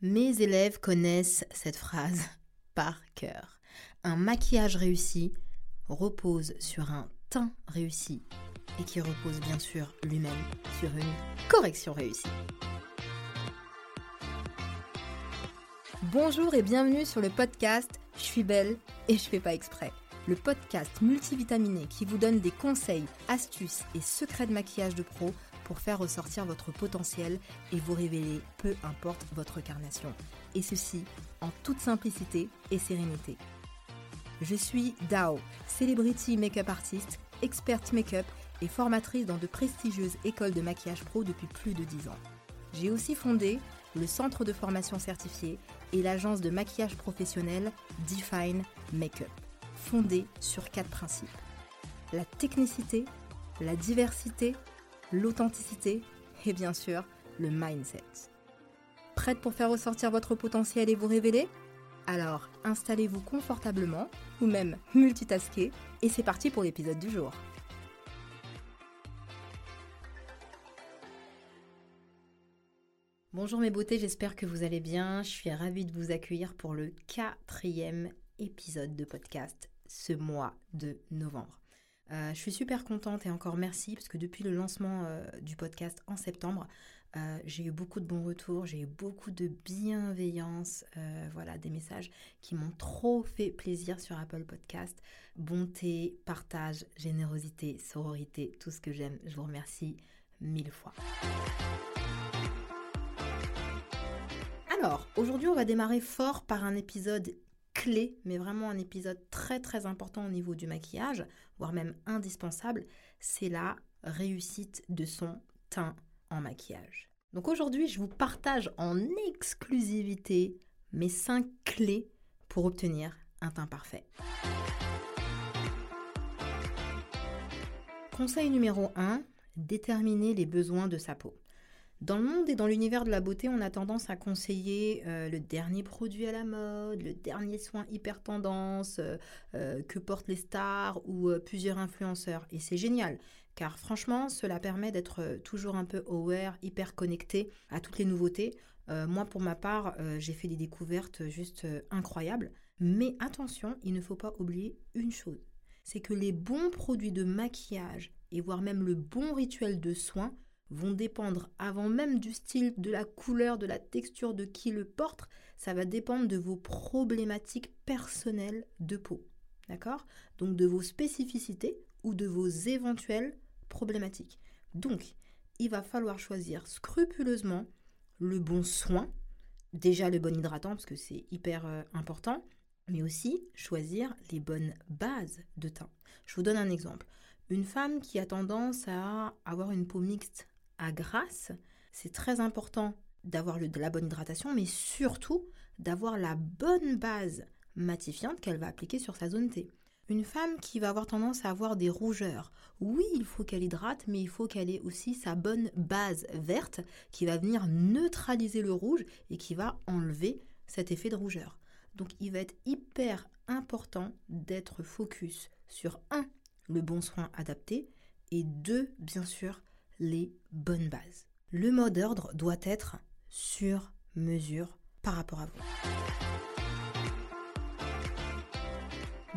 Mes élèves connaissent cette phrase par cœur. Un maquillage réussi repose sur un teint réussi et qui repose bien sûr lui-même sur une correction réussie. Bonjour et bienvenue sur le podcast Je suis belle et je fais pas exprès. Le podcast multivitaminé qui vous donne des conseils, astuces et secrets de maquillage de pro pour faire ressortir votre potentiel et vous révéler peu importe votre carnation. Et ceci en toute simplicité et sérénité. Je suis Dao, celebrity make-up artist, experte make-up et formatrice dans de prestigieuses écoles de maquillage pro depuis plus de 10 ans. J'ai aussi fondé le centre de formation certifié et l'agence de maquillage professionnel Define Makeup, fondée sur quatre principes. La technicité, la diversité, l'authenticité et bien sûr le mindset. Prête pour faire ressortir votre potentiel et vous révéler? Alors installez-vous confortablement ou même multitasker et c'est parti pour l'épisode du jour. Bonjour mes beautés, j'espère que vous allez bien. Je suis ravie de vous accueillir pour le quatrième épisode de podcast ce mois de novembre. Euh, je suis super contente et encore merci parce que depuis le lancement euh, du podcast en septembre, euh, j'ai eu beaucoup de bons retours, j'ai eu beaucoup de bienveillance, voilà, des messages qui m'ont trop fait plaisir sur Apple Podcast. Bonté, partage, générosité, sororité, tout ce que j'aime. Je vous remercie mille fois. Alors, aujourd'hui, on va démarrer fort par un épisode clé, mais vraiment un épisode très très important au niveau du maquillage, voire même indispensable, c'est la réussite de son teint en maquillage. Donc aujourd'hui, je vous partage en exclusivité mes 5 clés pour obtenir un teint parfait. Conseil numéro 1, déterminer les besoins de sa peau. Dans le monde et dans l'univers de la beauté, on a tendance à conseiller euh, le dernier produit à la mode, le dernier soin hyper tendance euh, euh, que portent les stars ou plusieurs influenceurs. Et c'est génial, car franchement, cela permet d'être toujours un peu aware, hyper connecté à toutes les nouveautés. moi, pour ma part, j'ai fait des découvertes juste incroyables. Mais attention, il ne faut pas oublier une chose, c'est que les bons produits de maquillage et voire même le bon rituel de soin vont dépendre avant même du style, de la couleur, de la texture de qui le porte. Ça va dépendre de vos problématiques personnelles de peau. D'accord? Donc de vos spécificités ou de vos éventuelles problématiques. Donc, il va falloir choisir scrupuleusement le bon soin, déjà le bon hydratant parce que c'est hyper euh, important, mais aussi choisir les bonnes bases de teint. Je vous donne un exemple. Une femme qui a tendance à avoir une peau mixte à grasse, c'est très important d'avoir de la bonne hydratation, mais surtout d'avoir la bonne base matifiante qu'elle va appliquer sur sa zone T. Une femme qui va avoir tendance à avoir des rougeurs, oui, il faut qu'elle hydrate, mais il faut qu'elle ait aussi sa bonne base verte qui va venir neutraliser le rouge et qui va enlever cet effet de rougeur. Donc il va être hyper important d'être focus sur un, le bon soin adapté, et deux, bien sûr, les bonnes bases. Le mot d'ordre doit être sur mesure par rapport à vous.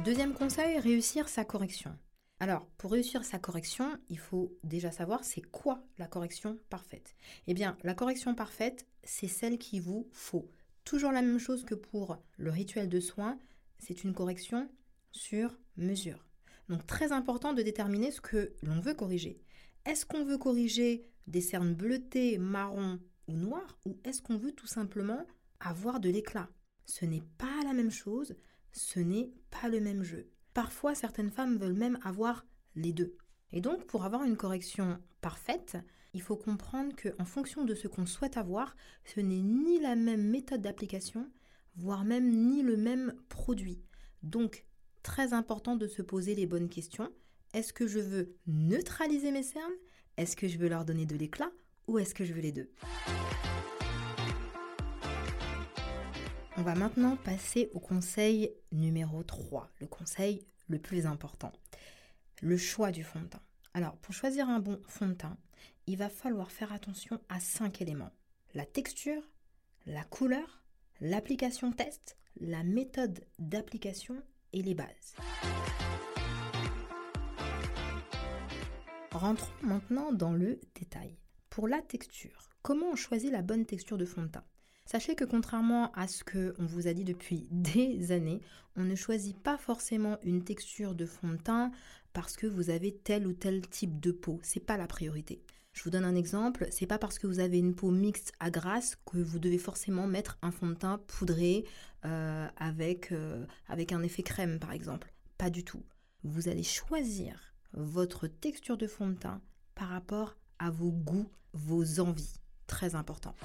Deuxième conseil, réussir sa correction. Alors, pour réussir sa correction, il faut déjà savoir c'est quoi la correction parfaite. Eh bien, la correction parfaite, c'est celle qu'il vous faut. Toujours la même chose que pour le rituel de soins, c'est une correction sur mesure. Donc très important de déterminer ce que l'on veut corriger. Est-ce qu'on veut corriger des cernes bleutées, marron ou noires ou est-ce qu'on veut tout simplement avoir de l'éclat? Ce n'est pas la même chose, ce n'est pas le même jeu. Parfois, certaines femmes veulent même avoir les deux. Et donc, pour avoir une correction parfaite, il faut comprendre qu'en fonction de ce qu'on souhaite avoir, ce n'est ni la même méthode d'application, voire même ni le même produit. Donc, très important de se poser les bonnes questions est-ce que je veux neutraliser mes cernes? Est-ce que je veux leur donner de l'éclat? Ou est-ce que je veux les deux? On va maintenant passer au conseil numéro 3, le conseil le plus important. Le choix du fond de teint. Alors, pour choisir un bon fond de teint, il va falloir faire attention à cinq éléments. La texture, la couleur, l'application test, la méthode d'application et les bases. Rentrons maintenant dans le détail. Pour la texture, comment on choisit la bonne texture de fond de teint? Sachez que contrairement à ce que on vous a dit depuis des années, on ne choisit pas forcément une texture de fond de teint parce que vous avez tel ou tel type de peau. C'est pas la priorité. Je vous donne un exemple, c'est pas parce que vous avez une peau mixte à grasse que vous devez forcément mettre un fond de teint poudré euh, avec, euh, avec un effet crème par exemple. Pas du tout. Vous allez choisir votre texture de fond de teint par rapport à vos goûts, vos envies. Très important.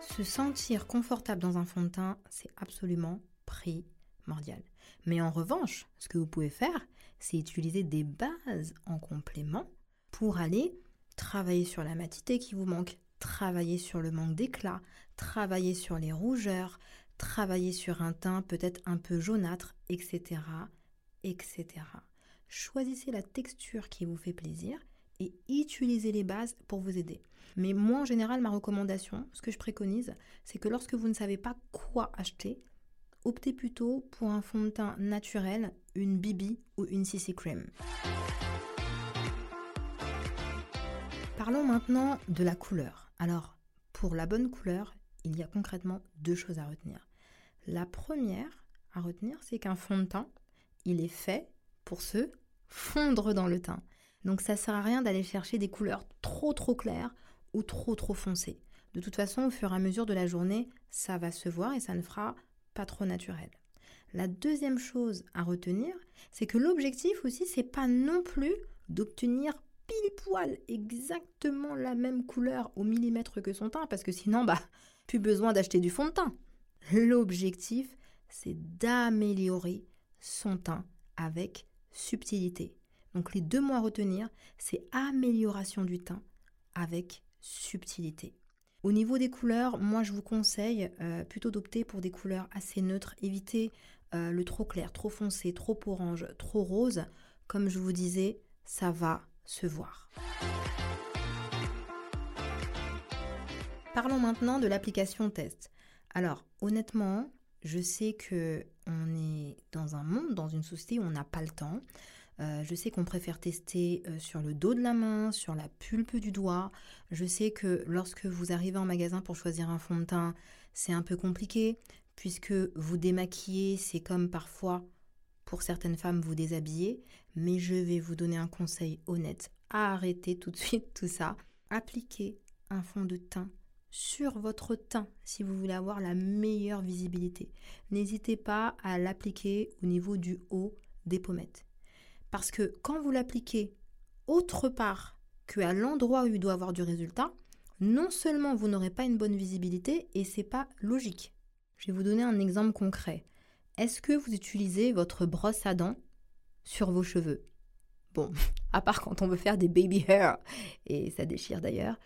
Se sentir confortable dans un fond de teint, c'est absolument primordial. Mais en revanche, ce que vous pouvez faire, c'est utiliser des bases en complément pour aller travailler sur la matité qui vous manque, travailler sur le manque d'éclat, travailler sur les rougeurs, travailler sur un teint peut-être un peu jaunâtre, etc., etc. Choisissez la texture qui vous fait plaisir et utilisez les bases pour vous aider. Mais moi, en général, ma recommandation, ce que je préconise, c'est que lorsque vous ne savez pas quoi acheter, optez plutôt pour un fond de teint naturel, une BB ou une CC Cream. Parlons maintenant de la couleur. Alors, pour la bonne couleur, il y a concrètement deux choses à retenir. La première à retenir, c'est qu'un fond de teint, il est fait pour se fondre dans le teint. Donc ça sert à rien d'aller chercher des couleurs trop trop claires ou trop trop foncées. De toute façon, au fur et à mesure de la journée, ça va se voir et ça ne fera pas trop naturel. La deuxième chose à retenir, c'est que l'objectif aussi, c'est pas non plus d'obtenir pile poil exactement la même couleur au millimètre que son teint, parce que sinon, bah, plus besoin d'acheter du fond de teint. L'objectif, c'est d'améliorer son teint avec subtilité. Donc les deux mots à retenir, c'est amélioration du teint avec subtilité. Au niveau des couleurs, moi je vous conseille euh, plutôt d'opter pour des couleurs assez neutres. Évitez euh, le trop clair, trop foncé, trop orange, trop rose. Comme je vous disais, ça va se voir. Parlons maintenant de l'application test. Alors honnêtement, je sais que on est dans un monde, dans une société où on n'a pas le temps. Euh, je sais qu'on préfère tester euh, sur le dos de la main, sur la pulpe du doigt. Je sais que lorsque vous arrivez en magasin pour choisir un fond de teint, c'est un peu compliqué, puisque vous démaquiller, c'est comme parfois pour certaines femmes vous déshabiller. Mais je vais vous donner un conseil honnête. Arrêtez tout de suite tout ça. Appliquez un fond de teint sur votre teint si vous voulez avoir la meilleure visibilité. N'hésitez pas à l'appliquer au niveau du haut des pommettes. Parce que quand vous l'appliquez autre part qu'à l'endroit où il doit avoir du résultat, non seulement vous n'aurez pas une bonne visibilité et c'est pas logique. Je vais vous donner un exemple concret. Est-ce que vous utilisez votre brosse à dents sur vos cheveux? Bon, à part quand on veut faire des baby hair, et ça déchire d'ailleurs,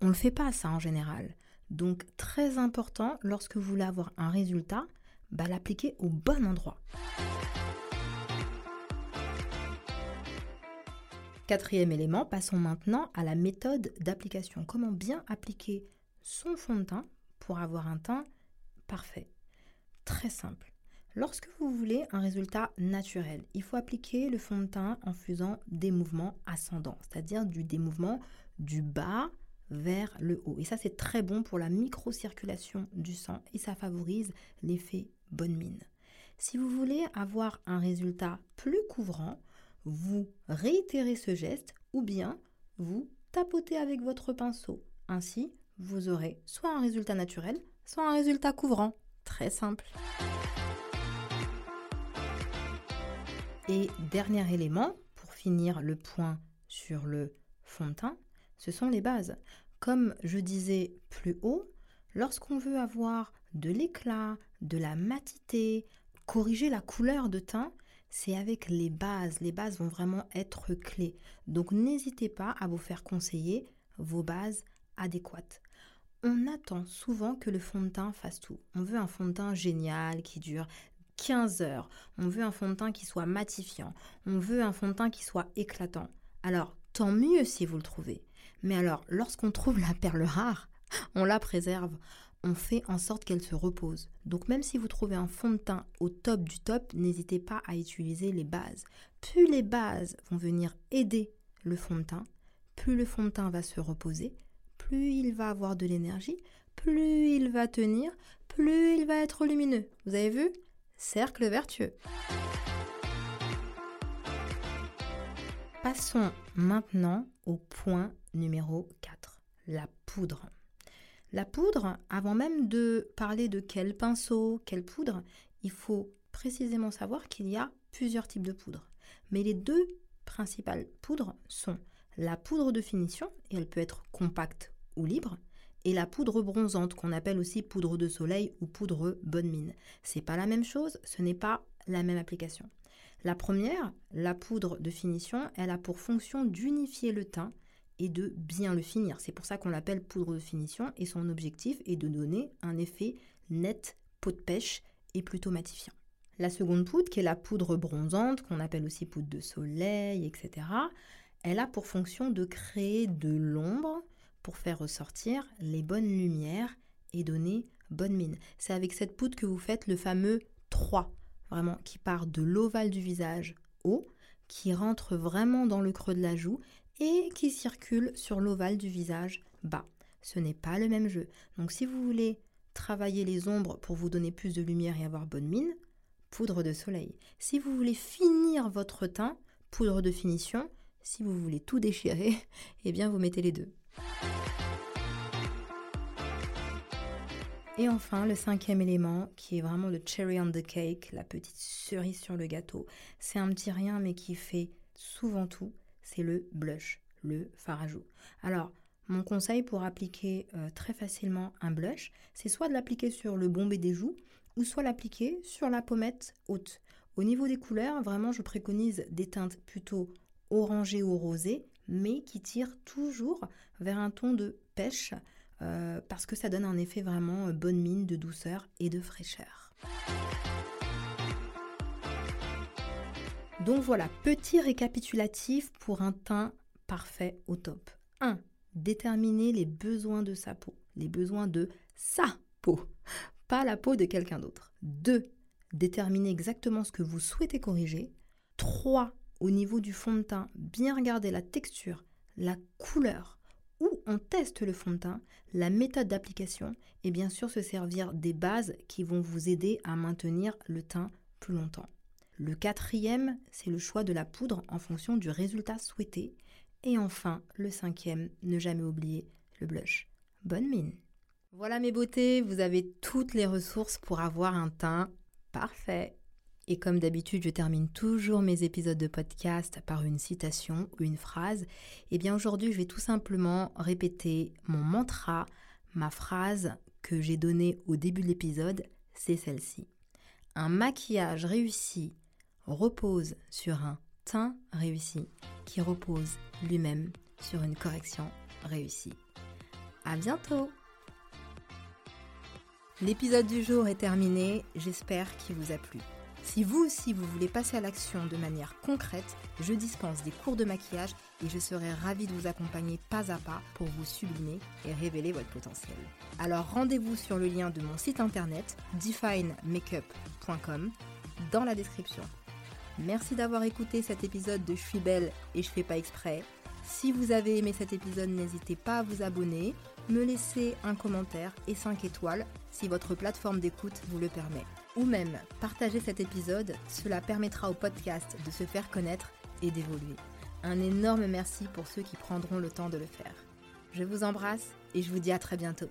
on ne le fait pas ça en général. Donc très important, lorsque vous voulez avoir un résultat, bah, l'appliquer au bon endroit. Quatrième élément, passons maintenant à la méthode d'application. Comment bien appliquer son fond de teint pour avoir un teint parfait? Très simple. Lorsque vous voulez un résultat naturel, il faut appliquer le fond de teint en faisant des mouvements ascendants, c'est-à-dire du, des mouvements du bas vers le haut. Et ça, c'est très bon pour la microcirculation du sang et ça favorise l'effet bonne mine. Si vous voulez avoir un résultat plus couvrant, vous réitérez ce geste ou bien vous tapotez avec votre pinceau. Ainsi, vous aurez soit un résultat naturel, soit un résultat couvrant. Très simple. Et dernier élément, pour finir le point sur le fond de teint, ce sont les bases. Comme je disais plus haut, lorsqu'on veut avoir de l'éclat, de la matité, corriger la couleur de teint, c'est avec les bases. Les bases vont vraiment être clés. Donc n'hésitez pas à vous faire conseiller vos bases adéquates. On attend souvent que le fond de teint fasse tout. On veut un fond de teint génial qui dure 15 heures. On veut un fond de teint qui soit matifiant. On veut un fond de teint qui soit éclatant. Alors, tant mieux si vous le trouvez. Mais alors, lorsqu'on trouve la perle rare, on la préserve, on fait en sorte qu'elle se repose. Donc même si vous trouvez un fond de teint au top du top, n'hésitez pas à utiliser les bases. Plus les bases vont venir aider le fond de teint, plus le fond de teint va se reposer, plus il va avoir de l'énergie, plus il va tenir, plus il va être lumineux. Vous avez vu? Cercle vertueux. Passons maintenant au point numéro 4, la poudre. La poudre, avant même de parler de quel pinceau, quelle poudre, il faut précisément savoir qu'il y a plusieurs types de poudre. Mais les deux principales poudres sont la poudre de finition, et elle peut être compacte ou libre, et la poudre bronzante qu'on appelle aussi poudre de soleil ou poudre bonne mine. C'est pas la même chose, ce n'est pas la même application. La première, la poudre de finition, elle a pour fonction d'unifier le teint et de bien le finir. C'est pour ça qu'on l'appelle poudre de finition et son objectif est de donner un effet net, peau de pêche et plutôt matifiant. La seconde poudre, qui est la poudre bronzante, qu'on appelle aussi poudre de soleil, etc., elle a pour fonction de créer de l'ombre pour faire ressortir les bonnes lumières et donner bonne mine. C'est avec cette poudre que vous faites le fameux 3, vraiment, qui part de l'ovale du visage haut, qui rentre vraiment dans le creux de la joue et qui circule sur l'ovale du visage bas. Ce n'est pas le même jeu. Donc si vous voulez travailler les ombres pour vous donner plus de lumière et avoir bonne mine, poudre de soleil. Si vous voulez finir votre teint, poudre de finition. Si vous voulez tout déchirer, eh bien vous mettez les deux. Et enfin, le cinquième élément, qui est vraiment le cherry on the cake, la petite cerise sur le gâteau. C'est un petit rien, mais qui fait souvent tout c'est le blush, le fard à. Alors, mon conseil pour appliquer euh, très facilement un blush, c'est soit de l'appliquer sur le bombé des joues ou soit l'appliquer sur la pommette haute. Au niveau des couleurs, vraiment, je préconise des teintes plutôt orangées ou rosées, mais qui tirent toujours vers un ton de pêche euh, parce que ça donne un effet vraiment euh, bonne mine de douceur et de fraîcheur. Donc voilà, petit récapitulatif pour un teint parfait au top. 1. Déterminer les besoins de sa peau, les besoins de sa peau, pas la peau de quelqu'un d'autre. 2. Déterminer exactement ce que vous souhaitez corriger. 3. Au niveau du fond de teint, bien regarder la texture, la couleur, où on teste le fond de teint, la méthode d'application et bien sûr se servir des bases qui vont vous aider à maintenir le teint plus longtemps. Le quatrième, c'est le choix de la poudre en fonction du résultat souhaité. Et enfin, le cinquième, ne jamais oublier le blush. Bonne mine. Voilà mes beautés, vous avez toutes les ressources pour avoir un teint parfait. Et comme d'habitude, je termine toujours mes épisodes de podcast par une citation ou une phrase. Et eh bien aujourd'hui, je vais tout simplement répéter mon mantra, ma phrase que j'ai donnée au début de l'épisode, c'est celle-ci. Un maquillage réussi repose sur un teint réussi qui repose lui-même sur une correction réussie. À bientôt! L'épisode du jour est terminé, j'espère qu'il vous a plu. Si vous aussi vous voulez passer à l'action de manière concrète, je dispense des cours de maquillage et je serai ravie de vous accompagner pas à pas pour vous sublimer et révéler votre potentiel. Alors rendez-vous sur le lien de mon site internet definemakeup.com dans la description. Merci d'avoir écouté cet épisode de Je suis belle et je fais pas exprès. Si vous avez aimé cet épisode, n'hésitez pas à vous abonner, me laisser un commentaire et 5 étoiles si votre plateforme d'écoute vous le permet. Ou même partager cet épisode, cela permettra au podcast de se faire connaître et d'évoluer. Un énorme merci pour ceux qui prendront le temps de le faire. Je vous embrasse et je vous dis à très bientôt.